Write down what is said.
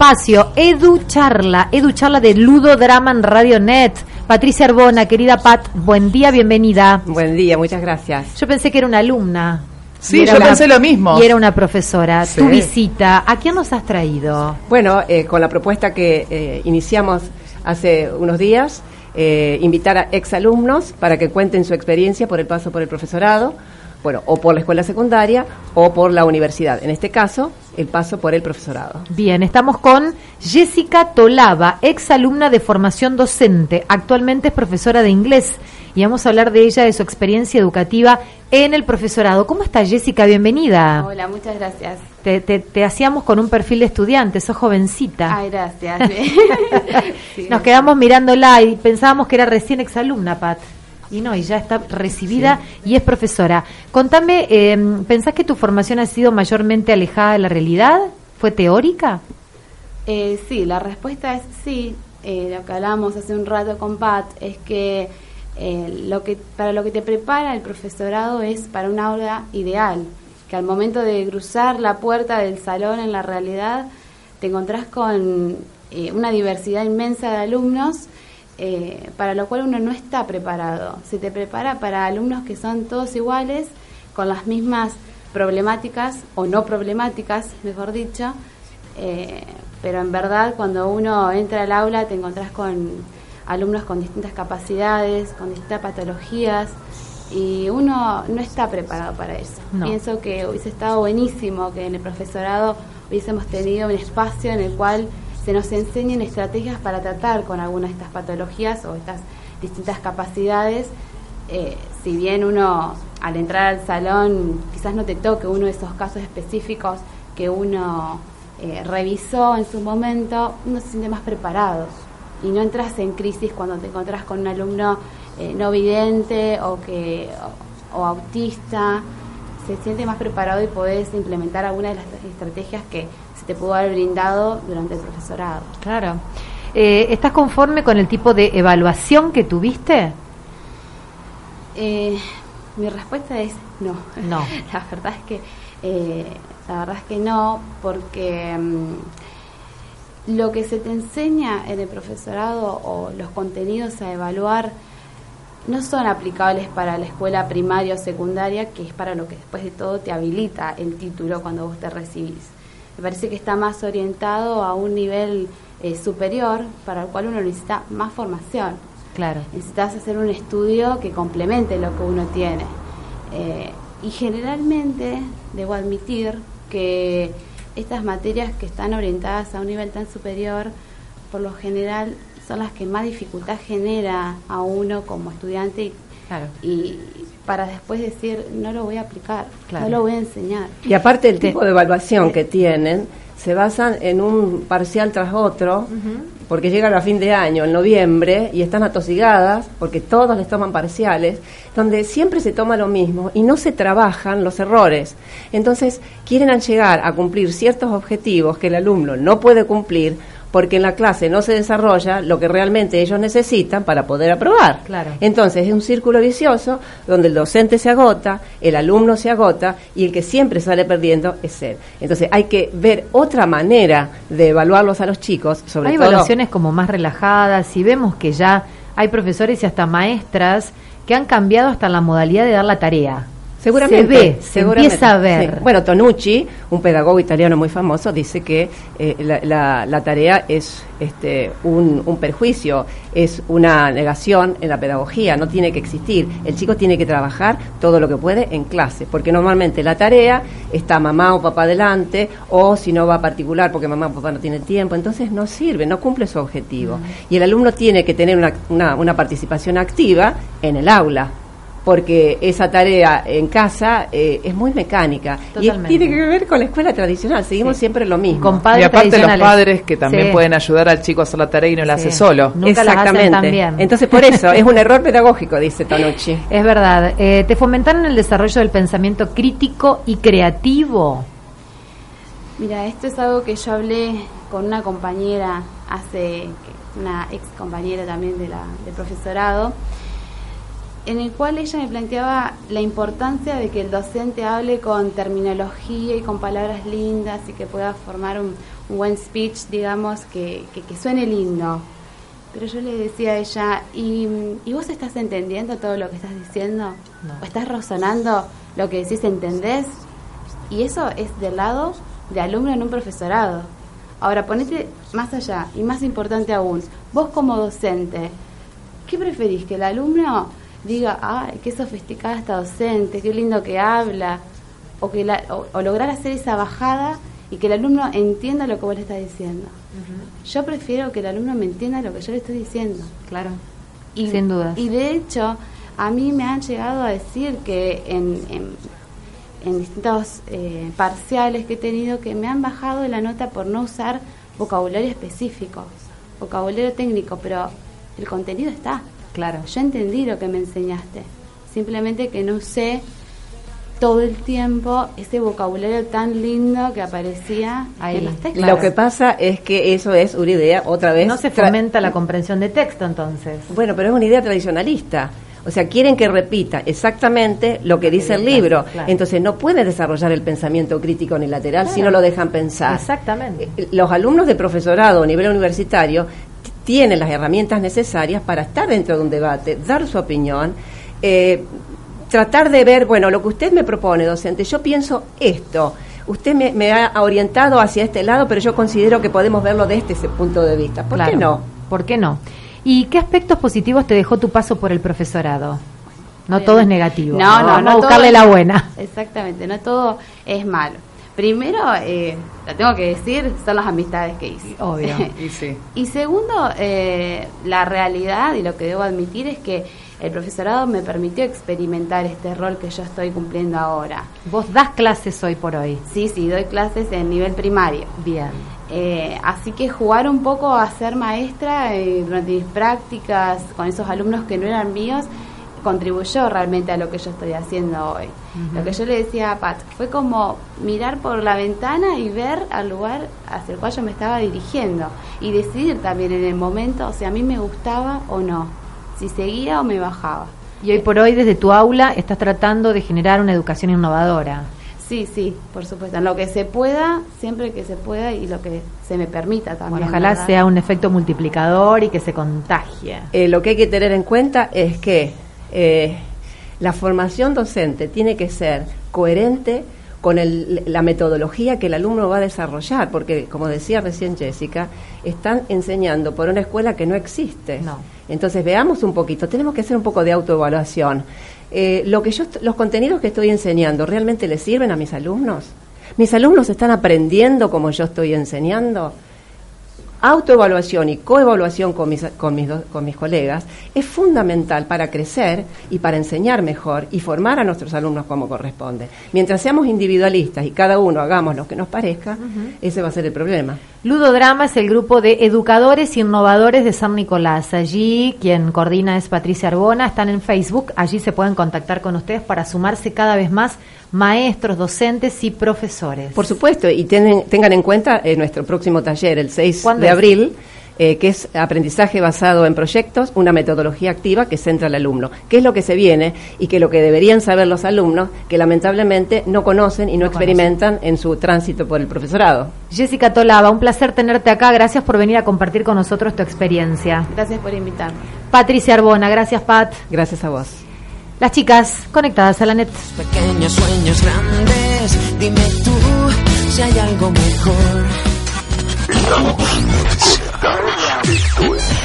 espacio, Edu Charla, Edu Charla de Ludo Drama en Radio Net. Patricia Arbona, querida Pat, buen día, bienvenida. Buen día, muchas gracias. Yo pensé que era una alumna. Sí, yo pensé lo mismo. Y era una profesora. Tu visita, ¿a quién nos has traído? Bueno, eh, con la propuesta que eh, iniciamos hace unos días, eh, invitar a exalumnos para que cuenten su experiencia por el paso por el profesorado bueno, o por la escuela secundaria o por la universidad. En este caso, el paso por el profesorado. Bien, estamos con Jessica Tolava, ex alumna de formación docente, actualmente es profesora de inglés y vamos a hablar de ella, de su experiencia educativa en el profesorado. ¿Cómo está Jessica? Bienvenida. Hola, muchas gracias. Te, hacíamos con un perfil de estudiante, sos jovencita. Ay, gracias. Nos quedamos mirándola y pensábamos que era recién exalumna, Pat y no, y ya está recibida y es profesora. Contame, eh, ¿pensás que tu formación ha sido mayormente alejada de la realidad? ¿Fue teórica? Eh, sí, la respuesta es sí. Eh, lo que hablábamos hace un rato con Pat es que eh, lo que para lo que te prepara el profesorado es para una aula ideal, que al momento de cruzar la puerta del salón en la realidad te encontrás con una diversidad inmensa de alumnos eh, para lo cual uno no está preparado. Se te prepara para alumnos que son todos iguales, con las mismas problemáticas o no problemáticas, mejor dicho, eh, pero en verdad cuando uno entra al aula te encontrás con alumnos con distintas capacidades, con distintas patologías y uno no está preparado para eso. Pienso que hubiese estado buenísimo que en el profesorado hubiésemos tenido un espacio en el cual se nos enseñen estrategias para tratar con algunas de estas patologías o estas distintas capacidades. Eh, si bien uno al entrar al salón quizás no te toque uno de esos casos específicos que uno eh, revisó en su momento, uno se siente más preparado y no entras en crisis cuando te encontrás con un alumno eh, no vidente o que o, autista se siente más preparado y podés implementar alguna de las estrategias que se te pudo haber brindado durante el profesorado. Claro. Eh, ¿Estás conforme con el tipo de evaluación que tuviste? Eh, mi respuesta es no. No. la verdad es que eh, la verdad es que no, porque mm, lo que se te enseña en el profesorado o los contenidos a evaluar no son aplicables para la escuela primaria o secundaria, que es para lo que después de todo te habilita el título cuando vos te recibís. Me parece que está más orientado a un nivel eh, superior para el cual uno necesita más formación. Claro. Necesitas hacer un estudio que complemente lo que uno tiene. Eh, y generalmente, debo admitir que estas materias que están orientadas a un nivel tan superior, por lo general son las que más dificultad genera a uno como estudiante y, para después decir no lo voy a aplicar, no lo voy a enseñar. Y aparte el tipo de evaluación que tienen se basan en un parcial tras otro, porque llegan a fin de año, en noviembre, y están atosigadas, porque todos les toman parciales, donde siempre se toma lo mismo y no se trabajan los errores. Entonces, quieren llegar a cumplir ciertos objetivos que el alumno no puede cumplir porque en la clase no se desarrolla lo que realmente ellos necesitan para poder aprobar. Claro. Entonces es un círculo vicioso donde el docente se agota, el alumno se agota y el que siempre sale perdiendo es él. Entonces hay que ver otra manera de evaluarlos a los chicos, sobre hay evaluaciones como más relajadas y vemos que ya hay profesores y hasta maestras que han cambiado hasta la modalidad de dar la tarea. Seguramente. Se ve, se empieza a ver. Bueno, Tonucci, un pedagogo italiano muy famoso, dice que eh, la, la, tarea es este, un, un, perjuicio, es una negación en la pedagogía, no tiene que existir. El chico tiene que trabajar todo lo que puede en clase, porque normalmente la tarea está mamá o papá delante, o si no va a particular porque mamá o papá no tiene tiempo, entonces no sirve, no cumple su objetivo. Y el alumno tiene que tener una, una, una participación activa en el aula porque esa tarea en casa eh, es muy mecánica y tiene que ver con la escuela tradicional, seguimos siempre lo mismo. y aparte los padres que también pueden ayudar al chico a hacer la tarea y no la hace solo. Exactamente. Entonces por eso es un error pedagógico, dice Tonucci. Es verdad. Eh, ¿Te fomentaron el desarrollo del pensamiento crítico y creativo? Mira, esto es algo que yo hablé con una compañera hace, una ex compañera también de la, del profesorado, en el cual ella me planteaba la importancia de que el docente hable con terminología y con palabras lindas y que pueda formar un, un buen speech, digamos, que, que, suene lindo. Pero yo le decía a ella, ¿y, ¿y vos estás entendiendo todo lo que estás diciendo? ¿O estás razonando lo que decís, entendés? Y eso es del lado de alumno en un profesorado. Ahora, ponete más allá y más importante aún, vos como docente, ¿qué preferís? ¿Que el alumno diga, ay, qué sofisticada esta docente, qué lindo que habla? O, que o lograr hacer esa bajada y que el alumno entienda lo que vos le estás diciendo. Yo prefiero que el alumno me entienda lo que yo le estoy diciendo. Claro. Y, Sin duda. Y de hecho, a mí me han llegado a decir que en, en, distintos eh, parciales que he tenido que me han bajado la nota por no usar vocabulario específico, vocabulario técnico, pero el contenido está. Claro. Yo entendí lo que me enseñaste. Simplemente que no usé todo el tiempo ese vocabulario tan lindo que aparecía Ahí. en los textos. Lo que pasa es que eso es una idea, otra vez... No se fomenta la comprensión de texto entonces. Bueno, pero es una idea tradicionalista. O sea, quieren que repita exactamente lo que dice el libro. Entonces no puede desarrollar el pensamiento crítico ni lateral si no lo dejan pensar. Exactamente. Eh, los alumnos de profesorado a nivel universitario tienen las herramientas necesarias para estar dentro de un debate, dar su opinión, eh, tratar de ver, bueno, lo que usted me propone, docente, yo pienso esto. Usted me, ha orientado hacia este lado, pero yo considero que podemos verlo desde ese punto de vista. ¿Por qué no? ¿Por qué no? ¿Y qué aspectos positivos te dejó tu paso por el profesorado? No todo es negativo. No, no, no. buscarle la buena. Exactamente, no todo es malo. Primero, eh, lo tengo que decir, son las amistades que hice. Obvio. y, segundo, eh, la realidad y lo que debo admitir es que el profesorado me permitió experimentar este rol que yo estoy cumpliendo ahora. ¿Vos das clases hoy por hoy? Sí, sí, doy clases en nivel primario. Bien. Eh, así que jugar un poco a ser maestra eh, durante mis prácticas con esos alumnos que no eran míos contribuyó realmente a lo que yo estoy haciendo hoy. Lo que yo le decía a Pat fue como mirar por la ventana y ver al lugar hacia el cual yo me estaba dirigiendo y decidir también en el momento si a mí me gustaba o no, si seguía o me bajaba. Y hoy por hoy desde tu aula estás tratando de generar una educación innovadora. Sí, sí, por supuesto. En lo que se pueda, siempre que se pueda y lo que se me permita también. ojalá sea un efecto multiplicador y que se contagie. Eh, lo que hay que tener en cuenta es que eh, la formación docente tiene que ser coherente con la metodología que el alumno va a desarrollar, porque como decía recién Jessica, están enseñando por una escuela que no existe. No. Entonces veamos un poquito, tenemos que hacer un poco de autoevaluación. Eh, lo que yo, los contenidos que estoy enseñando, ¿realmente les sirven a mis alumnos? ¿Mis alumnos están aprendiendo como yo estoy enseñando? Autoevaluación y coevaluación con mis, con, mis con mis colegas es fundamental para crecer y para enseñar mejor y formar a nuestros alumnos como corresponde. Mientras seamos individualistas y cada uno hagamos lo que nos parezca, ese va a ser el problema. Ludodrama es el grupo de educadores y innovadores de San Nicolás. Allí quien coordina es Patricia Arbona, están en Facebook, allí se pueden contactar con ustedes para sumarse cada vez más maestros, docentes y profesores. Por supuesto, y tengan en cuenta eh, nuestro próximo taller, el 6 de abril. Eh, que es aprendizaje basado en proyectos, una metodología activa que centra al alumno. ¿Qué es lo que se viene y que lo que deberían saber los alumnos, que lamentablemente no conocen y no, experimentan en su tránsito por el profesorado? Jessica Tolaba, un placer tenerte acá. Gracias por venir a compartir con nosotros tu experiencia. Gracias por invitarme. Patricia Arbona, gracias Pat. Gracias a vos. Las chicas conectadas a la net. Pequeños sueños grandes, dime tú si hay algo mejor. Esto es